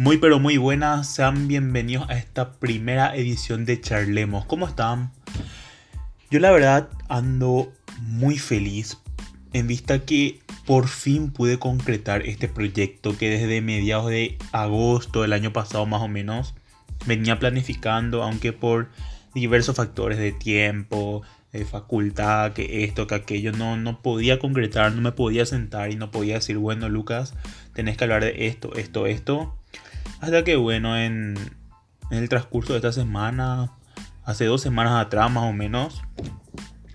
Muy pero muy buenas, sean bienvenidos a esta primera edición de Charlemos. ¿Cómo están? Yo la verdad ando muy feliz en vista que por fin pude concretar este proyecto que desde mediados de agosto del año pasado más o menos venía planificando, aunque por diversos factores de tiempo, de facultad, que esto, que aquello, no, no podía concretar, no me podía sentar y no podía decir, bueno Lucas, tenés que hablar de esto, esto, esto hasta que bueno, en, el transcurso de esta semana, hace dos semanas atrás más o menos,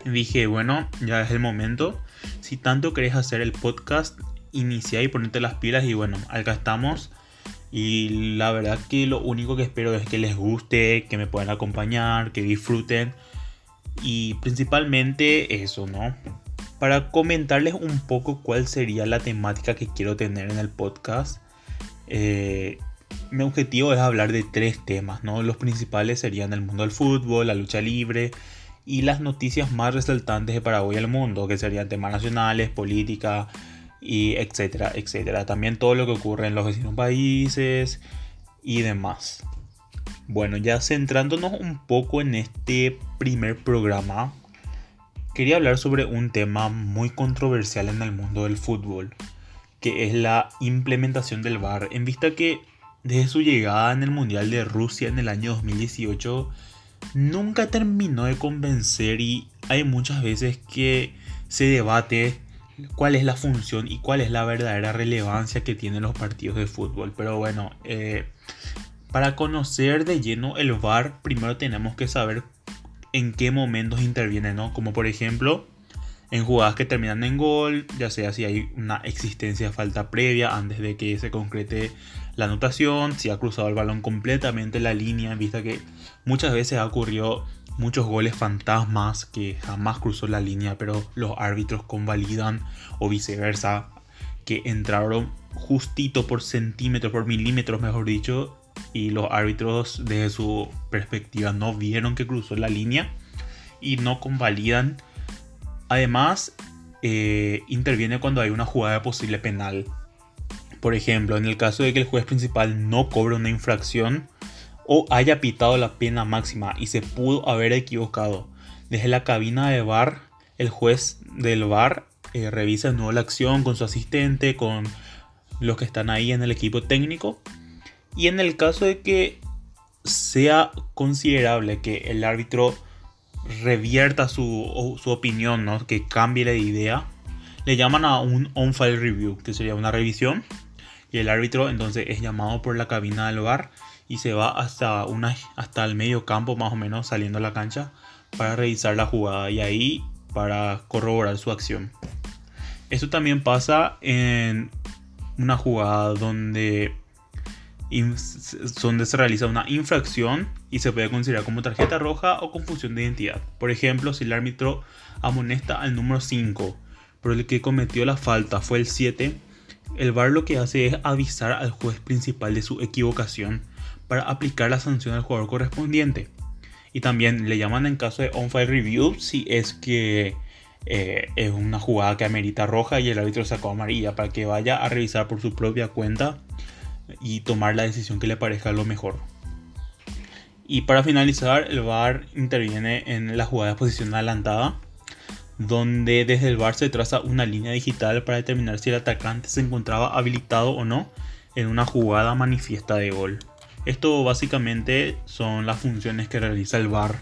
dije, bueno, ya es el momento. Si tanto querés hacer el podcast, inicia y ponerte las pilas y bueno, acá estamos. Y la verdad que lo único que espero es que les guste, que me puedan acompañar, que disfruten. Y principalmente eso, ¿no? Para comentarles un poco cuál sería la temática que quiero tener en el podcast. Eh, mi objetivo es hablar de tres temas, ¿no? Los principales serían el mundo del fútbol, la lucha libre y las noticias más resaltantes de Paraguay al mundo, que serían temas nacionales, política y etcétera, etcétera. También todo lo que ocurre en los vecinos países y demás. Bueno, ya centrándonos un poco en este primer programa, quería hablar sobre un tema muy controversial en el mundo del fútbol, que es la implementación del VAR, en vista que desde su llegada en el Mundial de Rusia en el año 2018, nunca terminó de convencer y hay muchas veces que se debate cuál es la función y cuál es la verdadera relevancia que tienen los partidos de fútbol. Pero bueno, eh, para conocer de lleno el VAR, primero tenemos que saber en qué momentos interviene, ¿no? Como por ejemplo, en jugadas que terminan en gol, ya sea si hay una existencia de falta previa antes de que se concrete la anotación, si ha cruzado el balón completamente la línea, vista que muchas veces ha ocurrido muchos goles fantasmas que jamás cruzó la línea, pero los árbitros convalidan o viceversa, que entraron justito por centímetros, por milímetros, mejor dicho, y los árbitros desde su perspectiva no vieron que cruzó la línea y no convalidan Además, eh, interviene cuando hay una jugada posible penal. Por ejemplo, en el caso de que el juez principal no cobre una infracción o haya pitado la pena máxima y se pudo haber equivocado. Desde la cabina de bar, el juez del bar eh, revisa de nuevo la acción con su asistente, con los que están ahí en el equipo técnico. Y en el caso de que sea considerable que el árbitro revierta su, opinión, ¿no? que cambie la idea, le llaman a un on-file review, que sería una revisión. Y el árbitro entonces es llamado por la cabina del bar y se va hasta, una, hasta el medio campo más o menos saliendo a la cancha para revisar la jugada y ahí para corroborar su acción. Esto también pasa en una jugada donde se realiza una infracción y se puede considerar como tarjeta roja o confusión de identidad. Por ejemplo, si el árbitro amonesta al número 5, pero el que cometió la falta fue el 7, el VAR lo que hace es avisar al juez principal de su equivocación para aplicar la sanción al jugador correspondiente. Y también le llaman en caso de on-file review si es que eh, es una jugada que amerita roja y el árbitro sacó amarilla para que vaya a revisar por su propia cuenta y tomar la decisión que le parezca lo mejor. Y para finalizar, el VAR interviene en la jugada de posición adelantada, donde desde el VAR se traza una línea digital para determinar si el atacante se encontraba habilitado o no en una jugada manifiesta de gol. Esto básicamente son las funciones que realiza el VAR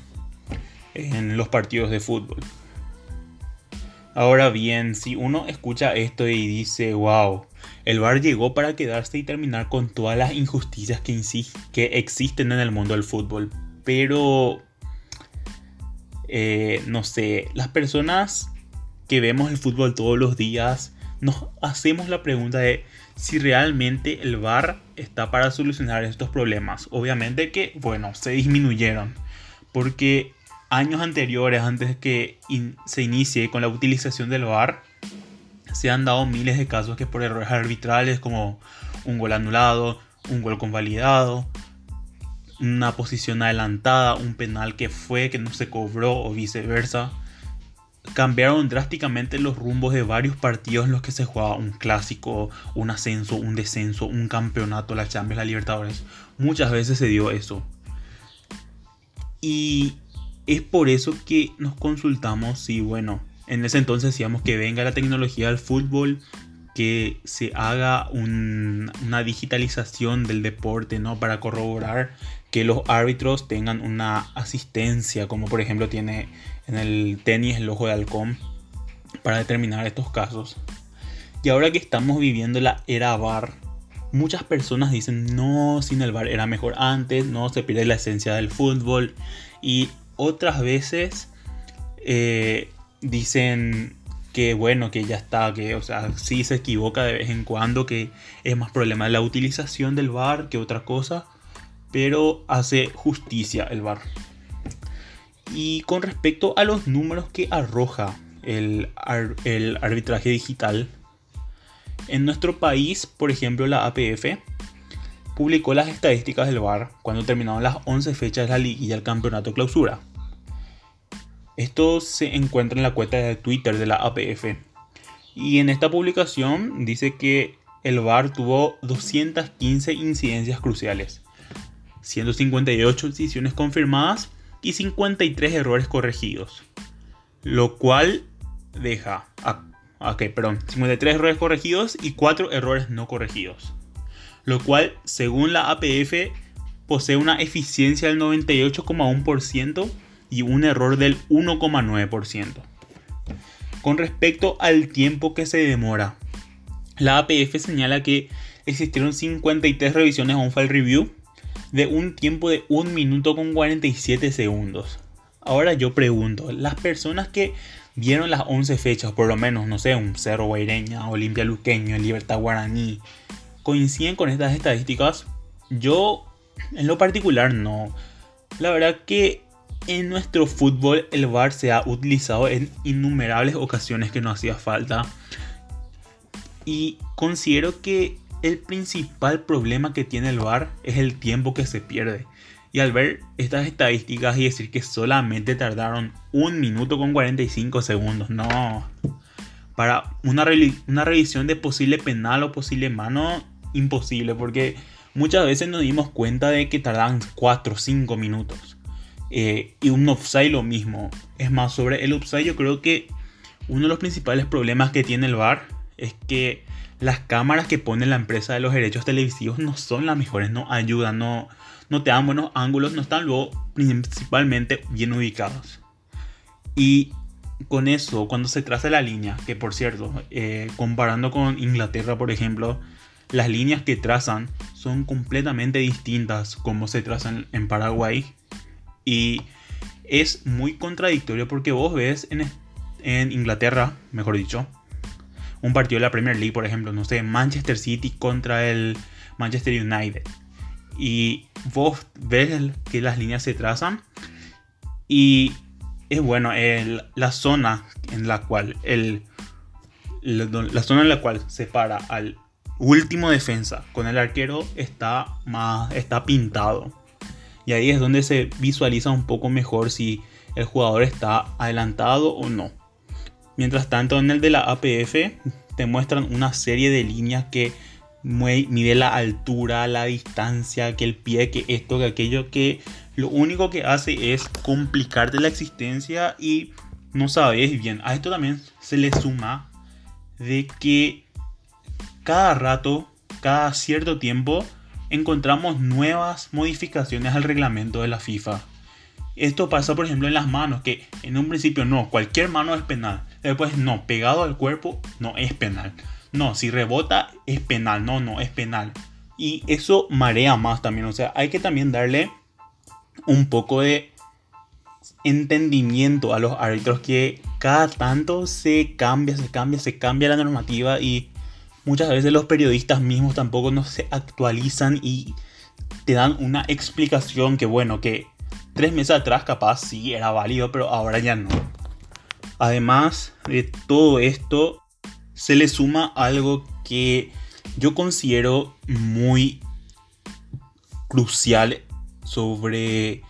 en los partidos de fútbol. Ahora bien, si uno escucha esto y dice, wow, el VAR llegó para quedarse y terminar con todas las injusticias que existen en el mundo del fútbol. Pero, eh, no sé, las personas que vemos el fútbol todos los días nos hacemos la pregunta de si realmente el VAR está para solucionar estos problemas. Obviamente que, bueno, se disminuyeron. Porque años anteriores, antes que se inicie con la utilización del VAR, se han dado miles de casos que por errores arbitrales como un gol anulado, un gol convalidado, una posición adelantada, un penal que fue que no se cobró o viceversa, cambiaron drásticamente los rumbos de varios partidos en los que se jugaba un clásico, un ascenso, un descenso, un campeonato, la Champions, la Libertadores. Muchas veces se dio eso. Y es por eso que nos consultamos si, bueno, en ese entonces decíamos que venga la tecnología del fútbol, que se haga una digitalización del deporte, ¿no? Para corroborar que los árbitros tengan una asistencia, como por ejemplo tiene en el tenis el ojo de halcón, para determinar estos casos. Y ahora que estamos viviendo la era VAR, muchas personas dicen, no, sin el VAR era mejor antes, no, se pierde la esencia del fútbol. Y otras veces eh, dicen, que bueno, que ya está, que o sea, sí se equivoca de vez en cuando, que es más problema la utilización del VAR que otra cosa, pero hace justicia el VAR. Y con respecto a los números que arroja el, arbitraje digital, en nuestro país, por ejemplo, la APF publicó las estadísticas del VAR cuando terminaron las 11 fechas de la liguilla del campeonato clausura. Esto se encuentra en la cuenta de Twitter de la APF. Y en esta publicación dice que el VAR tuvo 215 incidencias cruciales, 158 decisiones confirmadas y 53 errores corregidos. Lo cual deja... ok, perdón. 53 errores corregidos y 4 errores no corregidos. Lo cual, según la APF, posee una eficiencia del 98,1% y un error del 1,9%. Con respecto al tiempo que se demora, la APF señala que existieron 53 revisiones on file review de un tiempo de 1 minuto con 47 segundos. Ahora yo pregunto, las personas que vieron las 11 fechas, por lo menos, no sé, un Cerro Guaireña, Olimpia Luqueño, Libertad Guaraní, coinciden con estas estadísticas. Yo, en lo particular, no. La verdad que en nuestro fútbol el VAR se ha utilizado en innumerables ocasiones que no hacía falta. Y considero que el principal problema que tiene el VAR es el tiempo que se pierde. Y al ver estas estadísticas y decir que solamente tardaron un minuto con 45 segundos, no. Para una, una revisión de posible penal o posible mano, imposible, porque muchas veces nos dimos cuenta de que tardaban 4 o 5 minutos. Eh, y un offside lo mismo. Es más, sobre el offside yo creo que uno de los principales problemas que tiene el VAR es que las cámaras que pone la empresa de los derechos televisivos no son las mejores, no ayudan, no, no te dan buenos ángulos, no están luego principalmente bien ubicados. Y con eso, cuando se traza la línea, que por cierto, eh, comparando con Inglaterra, por ejemplo, las líneas que trazan son completamente distintas como se trazan en Paraguay y es muy contradictorio porque vos ves en, Inglaterra, mejor dicho, un partido de la Premier League, por ejemplo, no sé, Manchester City contra el Manchester United. Y vos ves que las líneas se trazan. Y es bueno, la zona en la cual el, la zona en la cual separa al último defensa con el arquero está más está pintado y ahí es donde se visualiza un poco mejor si el jugador está adelantado o no. Mientras tanto en el de la APF te muestran una serie de líneas que mide la altura, la distancia, que el pie, que esto, que aquello, que lo único que hace es complicarte la existencia y no sabes bien. A esto también se le suma de que cada rato, cada cierto tiempo, encontramos nuevas modificaciones al reglamento de la FIFA. Esto pasa, por ejemplo, en las manos, que en un principio no, cualquier mano es penal. Después no, pegado al cuerpo no es penal. No, si rebota es penal, no, no es penal. Y eso marea más también, o sea, hay que también darle un poco de entendimiento a los árbitros que cada tanto se cambia, se cambia, se cambia la normativa y muchas veces los periodistas mismos tampoco no se actualizan y te dan una explicación que bueno, que tres meses atrás capaz sí era válido, pero ahora ya no. Además de todo esto, se le suma algo que yo considero muy crucial sobre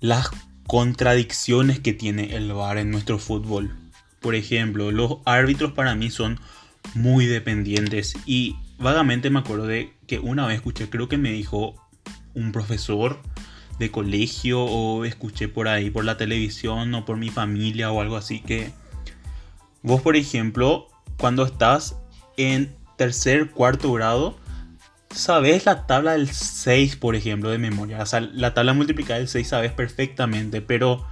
las contradicciones que tiene el VAR en nuestro fútbol. Por ejemplo, los árbitros para mí son muy dependientes y vagamente me acuerdo de que una vez escuché, creo que me dijo un profesor de colegio o escuché por ahí por la televisión o por mi familia o algo así que vos por ejemplo cuando estás en tercer cuarto grado sabes la tabla del 6 por ejemplo de memoria. O sea la tabla multiplicada del 6 sabes perfectamente pero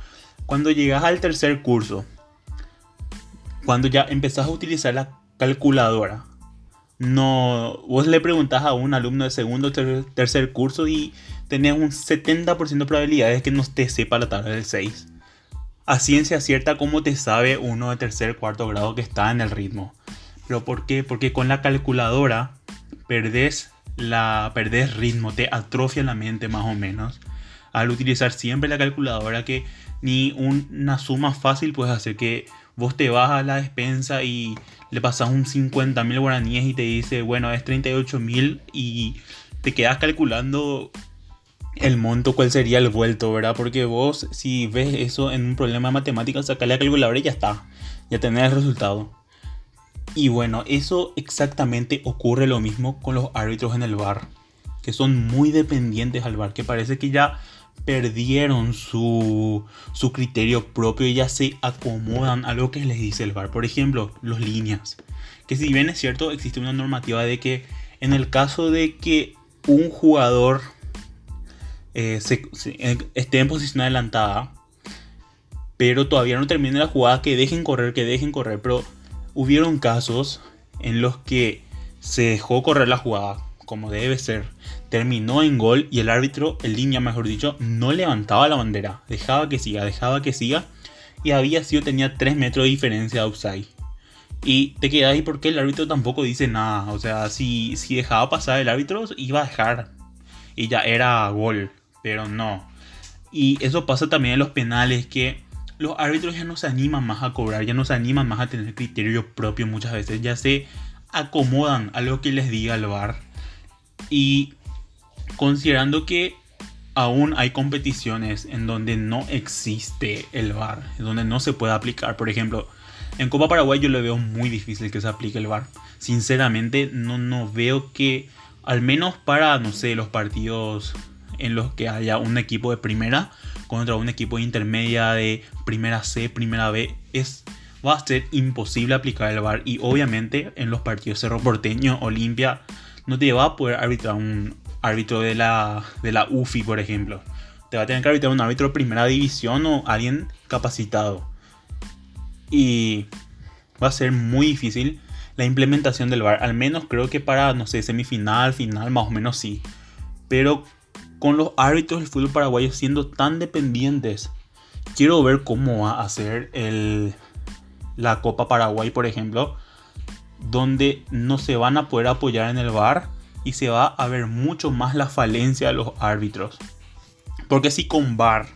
cuando llegas al tercer curso cuando ya empezás a utilizar la calculadora no, vos le preguntás a un alumno de segundo o tercer curso y tenés un 70% de probabilidades de que no te sepa la tabla del 6. A ciencia cierta, como te sabe uno de tercer cuarto grado que está en el ritmo. ¿Pero por qué? Porque con la calculadora perdés, la, perdés ritmo, te atrofia la mente más o menos. Al utilizar siempre la calculadora que ni una suma fácil puedes hacer que vos te vas a la despensa y le pasas un 50 mil guaraníes y te dice, bueno, es 38 mil y te quedas calculando el monto, cuál sería el vuelto, ¿verdad? Porque vos, si ves eso en un problema de matemáticas, sacale la calculadora y ya está, ya tenés el resultado. Y bueno, eso exactamente ocurre lo mismo con los árbitros en el bar, que son muy dependientes al bar, que parece que ya perdieron su, su criterio propio y ya se acomodan a lo que les dice el bar. Por ejemplo, los líneas. Que si bien es cierto, existe una normativa de que en el caso de que un jugador eh, esté en posición adelantada, pero todavía no termine la jugada, que dejen correr, que dejen correr. Pero hubieron casos en los que se dejó correr la jugada, como debe ser terminó en gol y el árbitro, el línea mejor dicho, no levantaba la bandera, dejaba que siga, dejaba que siga y había sido, tenía 3 metros de diferencia de outside. Y te quedas ahí porque el árbitro tampoco dice nada, o sea, si, si dejaba pasar el árbitro iba a dejar y ya era gol, pero no. Y eso pasa también en los penales que los árbitros ya no se animan más a cobrar, ya no se animan más a tener criterio propio muchas veces, ya se acomodan a lo que les diga el VAR. Y considerando que aún hay competiciones en donde no existe el VAR, en donde no se puede aplicar. Por ejemplo, en Copa Paraguay yo le veo muy difícil que se aplique el VAR. Sinceramente, no, no veo que, al menos para, no sé, los partidos en los que haya un equipo de primera contra un equipo de intermedia de primera C, primera B, es, va a ser imposible aplicar el VAR. Y obviamente en los partidos Cerro Porteño, Olimpia, no te va a poder arbitrar un, árbitro de la, de la UFI, por ejemplo. Te va a tener que arbitrar un árbitro de primera división o alguien capacitado. Y va a ser muy difícil la implementación del VAR. Al menos creo que para, no sé, semifinal, final, más o menos sí. Pero con los árbitros del fútbol paraguayo siendo tan dependientes, quiero ver cómo va a ser el, la Copa Paraguay, por ejemplo, donde no se van a poder apoyar en el VAR y se va a ver mucho más la falencia de los árbitros. Porque si con VAR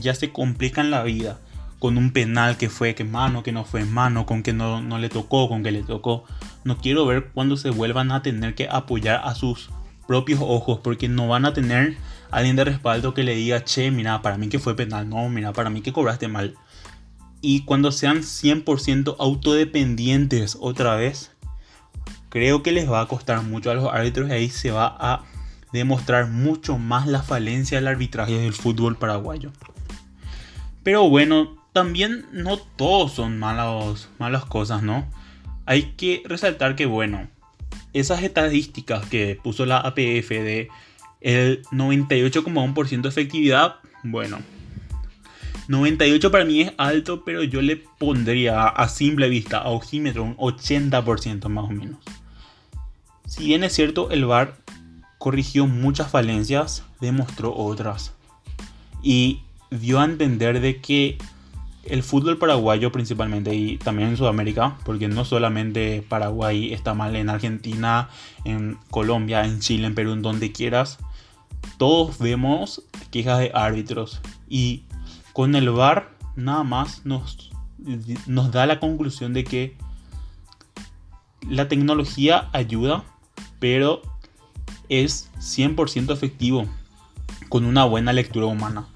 ya se complican la vida con un penal que fue que mano, que no fue mano, con que no, no le tocó, con que le tocó. No quiero ver cuando se vuelvan a tener que apoyar a sus propios ojos porque no van a tener alguien de respaldo que le diga, che, mira, para mí que fue penal, no, mira, para mí que cobraste mal. Y cuando sean 100% autodependientes otra vez, creo que les va a costar mucho a los árbitros y ahí se va a demostrar mucho más la falencia del arbitraje del fútbol paraguayo. Pero bueno, también no todos son malas cosas, ¿no? Hay que resaltar que, bueno, esas estadísticas que puso la APF de el 98,1% de efectividad, bueno, 98 para mí es alto, pero yo le pondría a simple vista, a ojímetro, un 80% más o menos. Si bien es cierto, el VAR corrigió muchas falencias, demostró otras. Y dio a entender de que el fútbol paraguayo principalmente y también en Sudamérica, porque no solamente Paraguay está mal en Argentina, en Colombia, en Chile, en Perú, en donde quieras, todos vemos quejas de árbitros y con el VAR nada más nos, nos da la conclusión de que la tecnología ayuda, pero es 100% efectivo con una buena lectura humana.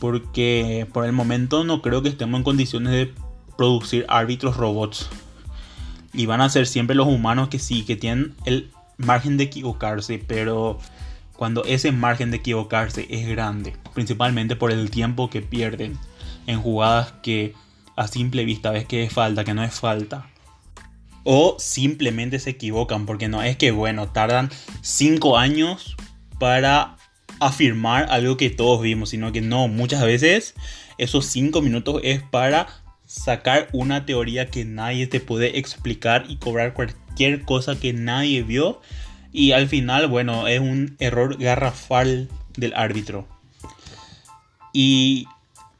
Porque por el momento no creo que estemos en condiciones de producir árbitros robots. Y van a ser siempre los humanos que sí, que tienen el margen de equivocarse, pero cuando ese margen de equivocarse es grande, principalmente por el tiempo que pierden en jugadas que a simple vista ves que es falta, que no es falta. O simplemente se equivocan, porque no es que, bueno, tardan 5 años para afirmar algo que todos vimos, sino que no, muchas veces esos 5 minutos es para sacar una teoría que nadie te puede explicar y cobrar cualquier cosa que nadie vio. Y al final, bueno, es un error garrafal del árbitro. Y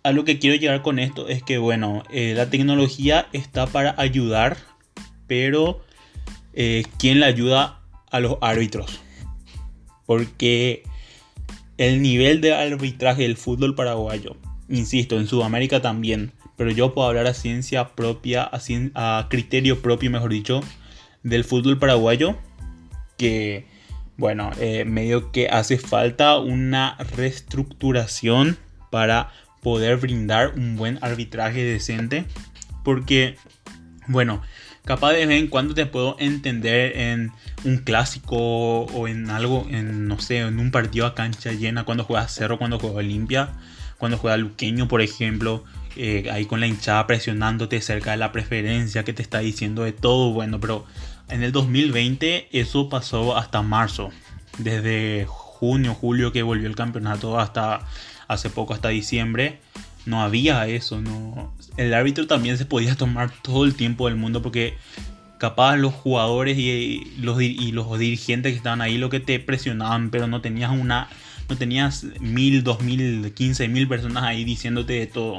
a lo que quiero llegar con esto es que, bueno, eh, la tecnología está para ayudar, pero eh, ¿quién le ayuda a los árbitros? Porque el nivel de arbitraje del fútbol paraguayo, insisto, en Sudamérica también, pero yo puedo hablar a ciencia propia, a, criterio propio, mejor dicho, del fútbol paraguayo, que, bueno, eh, medio que hace falta una reestructuración para poder brindar un buen arbitraje decente, porque, bueno, capaz de vez en cuando te puedo entender en un clásico o en algo, en no sé, en un partido a cancha llena, cuando juegas Cerro, cuando juega Olimpia, cuando juega Luqueño, por ejemplo, eh, ahí con la hinchada presionándote cerca de la preferencia que te está diciendo de todo, bueno, pero en el 2020 eso pasó hasta marzo, desde junio, julio que volvió el campeonato hasta hace poco, hasta diciembre no había eso, no. El árbitro también se podía tomar todo el tiempo del mundo porque capaz los jugadores y los, y los dirigentes que estaban ahí lo que te presionaban, pero no tenías una, no tenías mil, dos mil, quince mil personas ahí diciéndote de todo.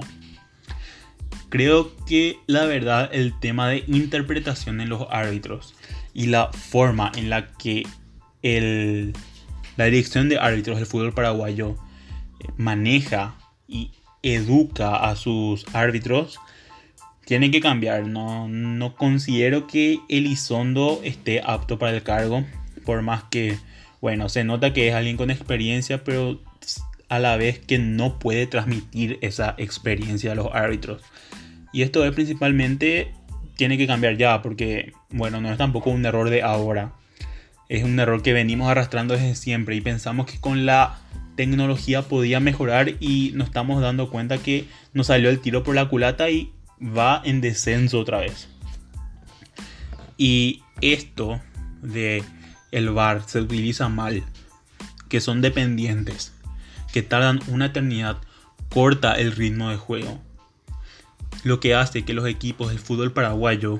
Creo que la verdad el tema de interpretación en los árbitros y la forma en la que el, la dirección de árbitros del fútbol paraguayo maneja y educa a sus árbitros, tiene que cambiar. No, no considero que Elizondo esté apto para el cargo, por más que, bueno, se nota que es alguien con experiencia, pero a la vez que no puede transmitir esa experiencia a los árbitros. Y esto es principalmente, tiene que cambiar ya, porque, bueno, no es tampoco un error de ahora. Es un error que venimos arrastrando desde siempre y pensamos que con la tecnología podía mejorar y nos estamos dando cuenta que nos salió el tiro por la culata y va en descenso otra vez. Y esto de el bar se utiliza mal, que son dependientes, que tardan una eternidad, corta el ritmo de juego. Lo que hace que los equipos del fútbol paraguayo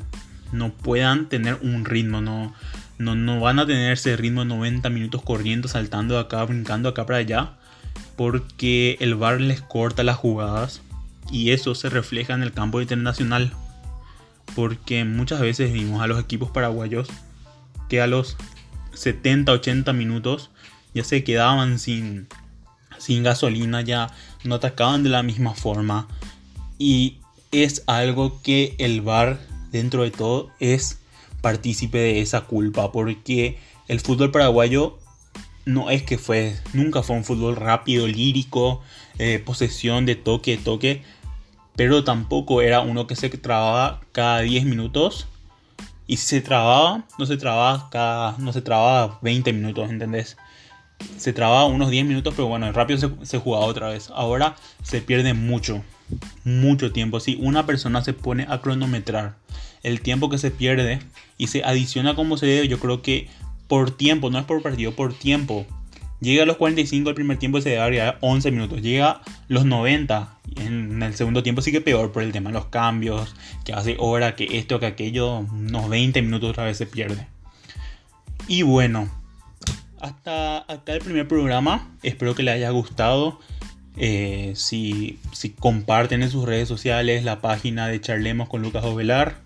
no puedan tener un ritmo, no, no, van a tener ese ritmo de 90 minutos corriendo, saltando de acá, brincando acá para allá, porque el VAR les corta las jugadas y eso se refleja en el campo internacional. Porque muchas veces vimos a los equipos paraguayos que a los 70-80 minutos ya se quedaban sin, sin gasolina, ya no atacaban de la misma forma. Y es algo que el VAR dentro de todo es partícipe de esa culpa, porque el fútbol paraguayo no es que fue, nunca fue un fútbol rápido, lírico, eh, posesión de toque, toque, pero tampoco era uno que se trababa cada 10 minutos. Y se trababa, no se trababa cada, no se trababa 20 minutos, ¿entendés? Se trababa unos 10 minutos, pero bueno, rápido se, se jugaba otra vez. Ahora se pierde mucho, mucho tiempo. Si una persona se pone a cronometrar el tiempo que se pierde y se adiciona como se debe, yo creo que por tiempo, no es por partido, por tiempo. Llega a los 45 el primer tiempo se debe agregar 11 minutos. Llega a los 90 en el segundo tiempo sí que peor por el tema de los cambios, que hace hora, que esto, que aquello, unos 20 minutos otra vez se pierde. Y bueno, hasta acá el primer programa. Espero que les haya gustado. Eh, si, si comparten en sus redes sociales la página de Charlemos con Lucas Ovelar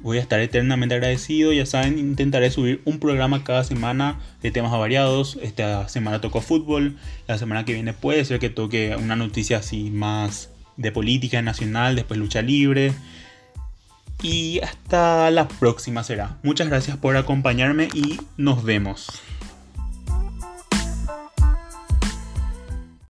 voy a estar eternamente agradecido. Ya saben, intentaré subir un programa cada semana de temas variados. Esta semana tocó fútbol, la semana que viene puede ser que toque una noticia así más de política nacional, después lucha libre. Y hasta la próxima será. Muchas gracias por acompañarme y nos vemos.